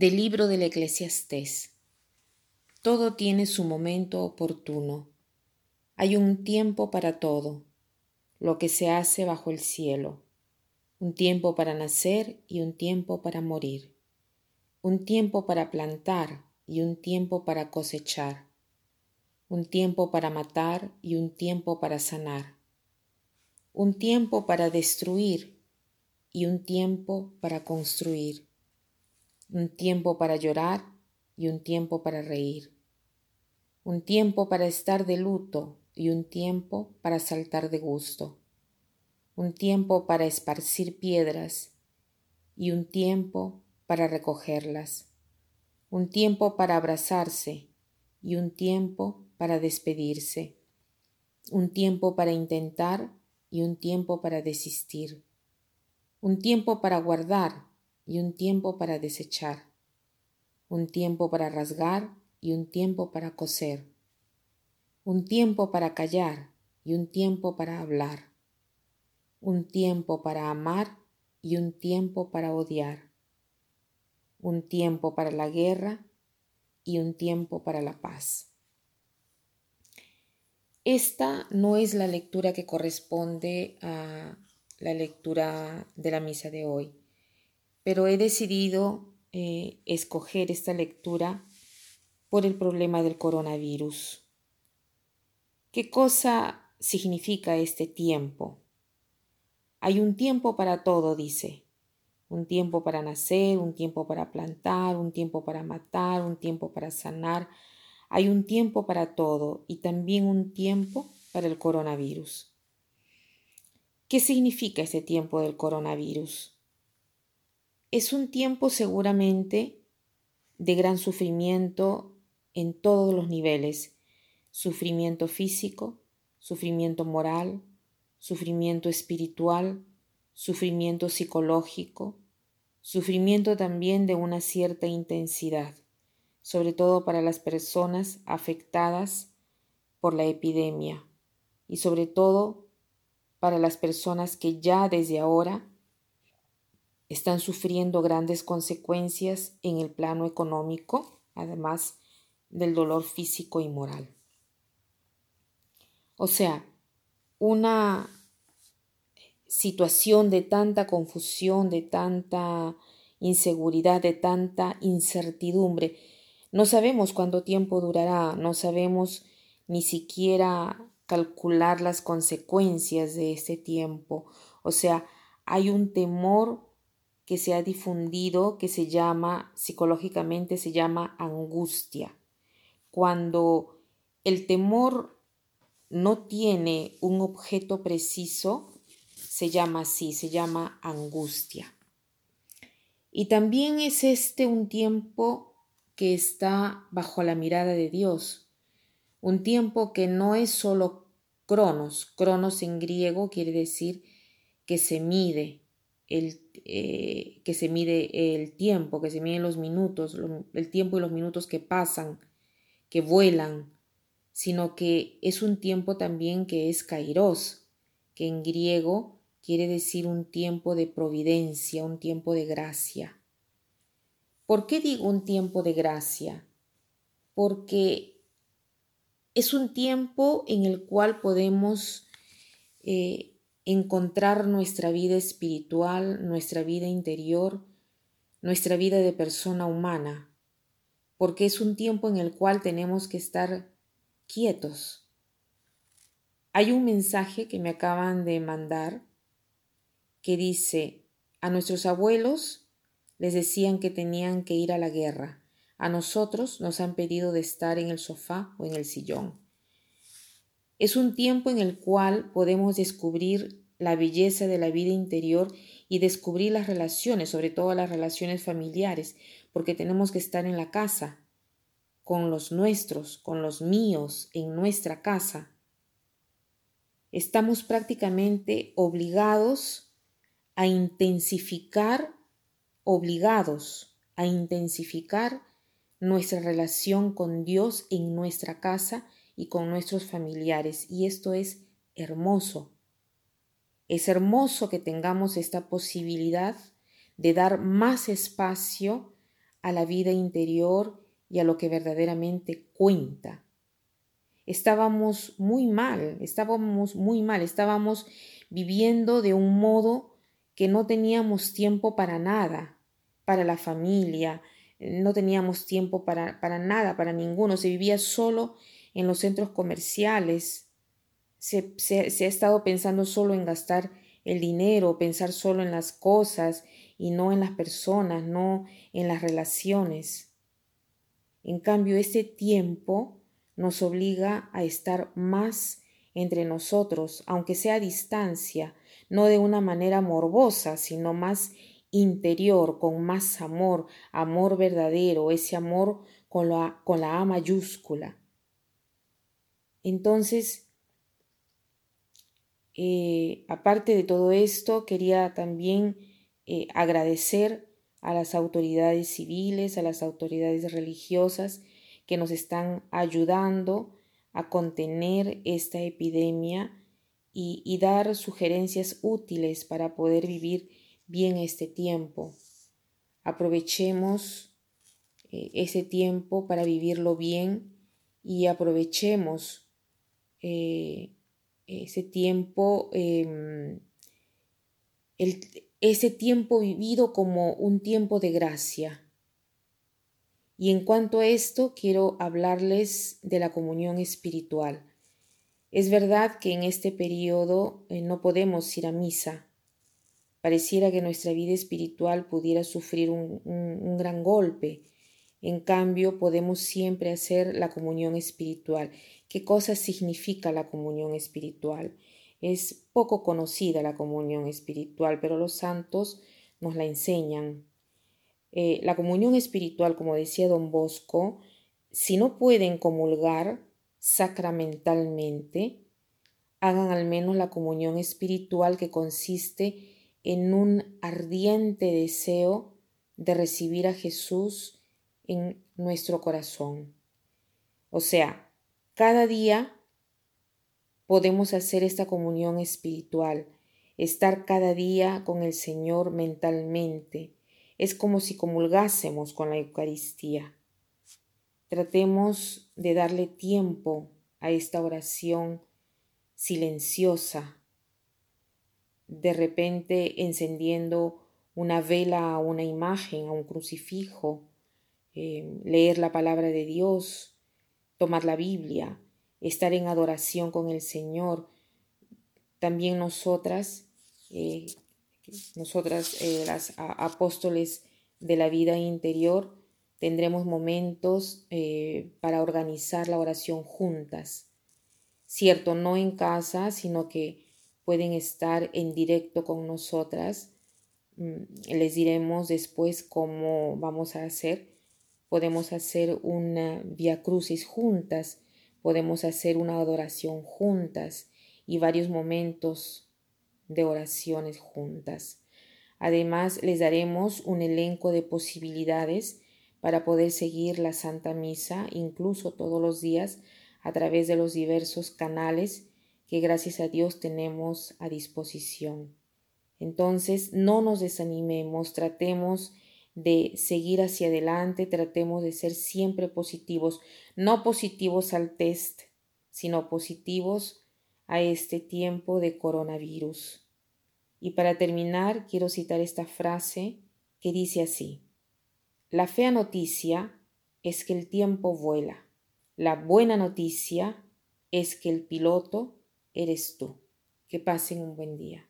Del libro del Eclesiastés. Todo tiene su momento oportuno. Hay un tiempo para todo, lo que se hace bajo el cielo. Un tiempo para nacer y un tiempo para morir. Un tiempo para plantar y un tiempo para cosechar. Un tiempo para matar y un tiempo para sanar. Un tiempo para destruir y un tiempo para construir un tiempo para llorar y un tiempo para reír, un tiempo para estar de luto y un tiempo para saltar de gusto, un tiempo para esparcir piedras y un tiempo para recogerlas, un tiempo para abrazarse y un tiempo para despedirse, un tiempo para intentar y un tiempo para desistir, un tiempo para guardar y un tiempo para desechar, un tiempo para rasgar y un tiempo para coser, un tiempo para callar y un tiempo para hablar, un tiempo para amar y un tiempo para odiar, un tiempo para la guerra y un tiempo para la paz. Esta no es la lectura que corresponde a la lectura de la misa de hoy pero he decidido eh, escoger esta lectura por el problema del coronavirus. ¿Qué cosa significa este tiempo? Hay un tiempo para todo, dice. Un tiempo para nacer, un tiempo para plantar, un tiempo para matar, un tiempo para sanar. Hay un tiempo para todo y también un tiempo para el coronavirus. ¿Qué significa este tiempo del coronavirus? Es un tiempo seguramente de gran sufrimiento en todos los niveles, sufrimiento físico, sufrimiento moral, sufrimiento espiritual, sufrimiento psicológico, sufrimiento también de una cierta intensidad, sobre todo para las personas afectadas por la epidemia y sobre todo para las personas que ya desde ahora están sufriendo grandes consecuencias en el plano económico, además del dolor físico y moral. O sea, una situación de tanta confusión, de tanta inseguridad, de tanta incertidumbre. No sabemos cuánto tiempo durará, no sabemos ni siquiera calcular las consecuencias de este tiempo. O sea, hay un temor que se ha difundido que se llama, psicológicamente se llama angustia. Cuando el temor no tiene un objeto preciso, se llama así, se llama angustia. Y también es este un tiempo que está bajo la mirada de Dios, un tiempo que no es solo cronos, cronos en griego quiere decir que se mide, el, eh, que se mide el tiempo, que se miden los minutos, el tiempo y los minutos que pasan, que vuelan, sino que es un tiempo también que es kairos, que en griego quiere decir un tiempo de providencia, un tiempo de gracia. ¿Por qué digo un tiempo de gracia? Porque es un tiempo en el cual podemos eh, encontrar nuestra vida espiritual, nuestra vida interior, nuestra vida de persona humana, porque es un tiempo en el cual tenemos que estar quietos. Hay un mensaje que me acaban de mandar que dice, a nuestros abuelos les decían que tenían que ir a la guerra, a nosotros nos han pedido de estar en el sofá o en el sillón. Es un tiempo en el cual podemos descubrir la belleza de la vida interior y descubrir las relaciones, sobre todo las relaciones familiares, porque tenemos que estar en la casa, con los nuestros, con los míos, en nuestra casa. Estamos prácticamente obligados a intensificar, obligados a intensificar nuestra relación con Dios en nuestra casa y con nuestros familiares. Y esto es hermoso. Es hermoso que tengamos esta posibilidad de dar más espacio a la vida interior y a lo que verdaderamente cuenta. Estábamos muy mal, estábamos muy mal, estábamos viviendo de un modo que no teníamos tiempo para nada, para la familia, no teníamos tiempo para, para nada, para ninguno, se vivía solo en los centros comerciales, se, se, ha estado pensando solo en gastar el dinero, pensar solo en las cosas y no en las personas, no en las relaciones. En cambio, este tiempo nos obliga a estar más entre nosotros, aunque sea a distancia, no de una manera morbosa, sino más interior, con más amor, amor verdadero, ese amor con la, con la A mayúscula. Entonces, eh, aparte de todo esto, quería también eh, agradecer a las autoridades civiles, a las autoridades religiosas que nos están ayudando a contener esta epidemia y, dar sugerencias útiles para poder vivir bien este tiempo. Aprovechemos eh, ese tiempo para vivirlo bien y aprovechemos eh, ese tiempo, em, ese tiempo vivido como un tiempo de gracia. Y en cuanto a esto, quiero hablarles de la comunión espiritual. Es verdad que en este periodo eh, no podemos ir a misa. Pareciera que nuestra vida espiritual pudiera sufrir un gran golpe. En cambio, podemos siempre hacer la comunión espiritual qué cosa significa la comunión espiritual. Es poco conocida la comunión espiritual, pero los santos nos la enseñan. Eh, la comunión espiritual, como decía don Bosco, si no pueden comulgar sacramentalmente, hagan al menos la comunión espiritual que consiste en un ardiente deseo de recibir a Jesús en nuestro corazón. O sea, cada día podemos hacer esta comunión espiritual, estar cada día con el Señor mentalmente. Es como si comulgásemos con la Eucaristía. Tratemos de darle tiempo a esta oración silenciosa, de repente encendiendo una vela a una imagen, a un crucifijo, eh, leer la palabra de Dios, tomar la Biblia, estar en adoración con el Señor. También nosotras, eh, nosotras eh, las apóstoles de la vida interior, tendremos momentos eh, para organizar la oración juntas. Cierto, no en casa, sino que pueden estar en directo con nosotras. Mm, les diremos después cómo vamos a hacer podemos hacer una via crucis juntas, podemos hacer una adoración juntas y varios momentos de oraciones juntas. Además, les daremos un elenco de posibilidades para poder seguir la Santa Misa, incluso todos los días, a través de los diversos canales que gracias a Dios tenemos a disposición. Entonces, no nos desanimemos, tratemos de seguir hacia adelante, tratemos de ser siempre positivos, no positivos al test, sino positivos a este tiempo de coronavirus. Y para terminar, quiero citar esta frase que dice así, la fea noticia es que el tiempo vuela, la buena noticia es que el piloto eres tú. Que pasen un buen día.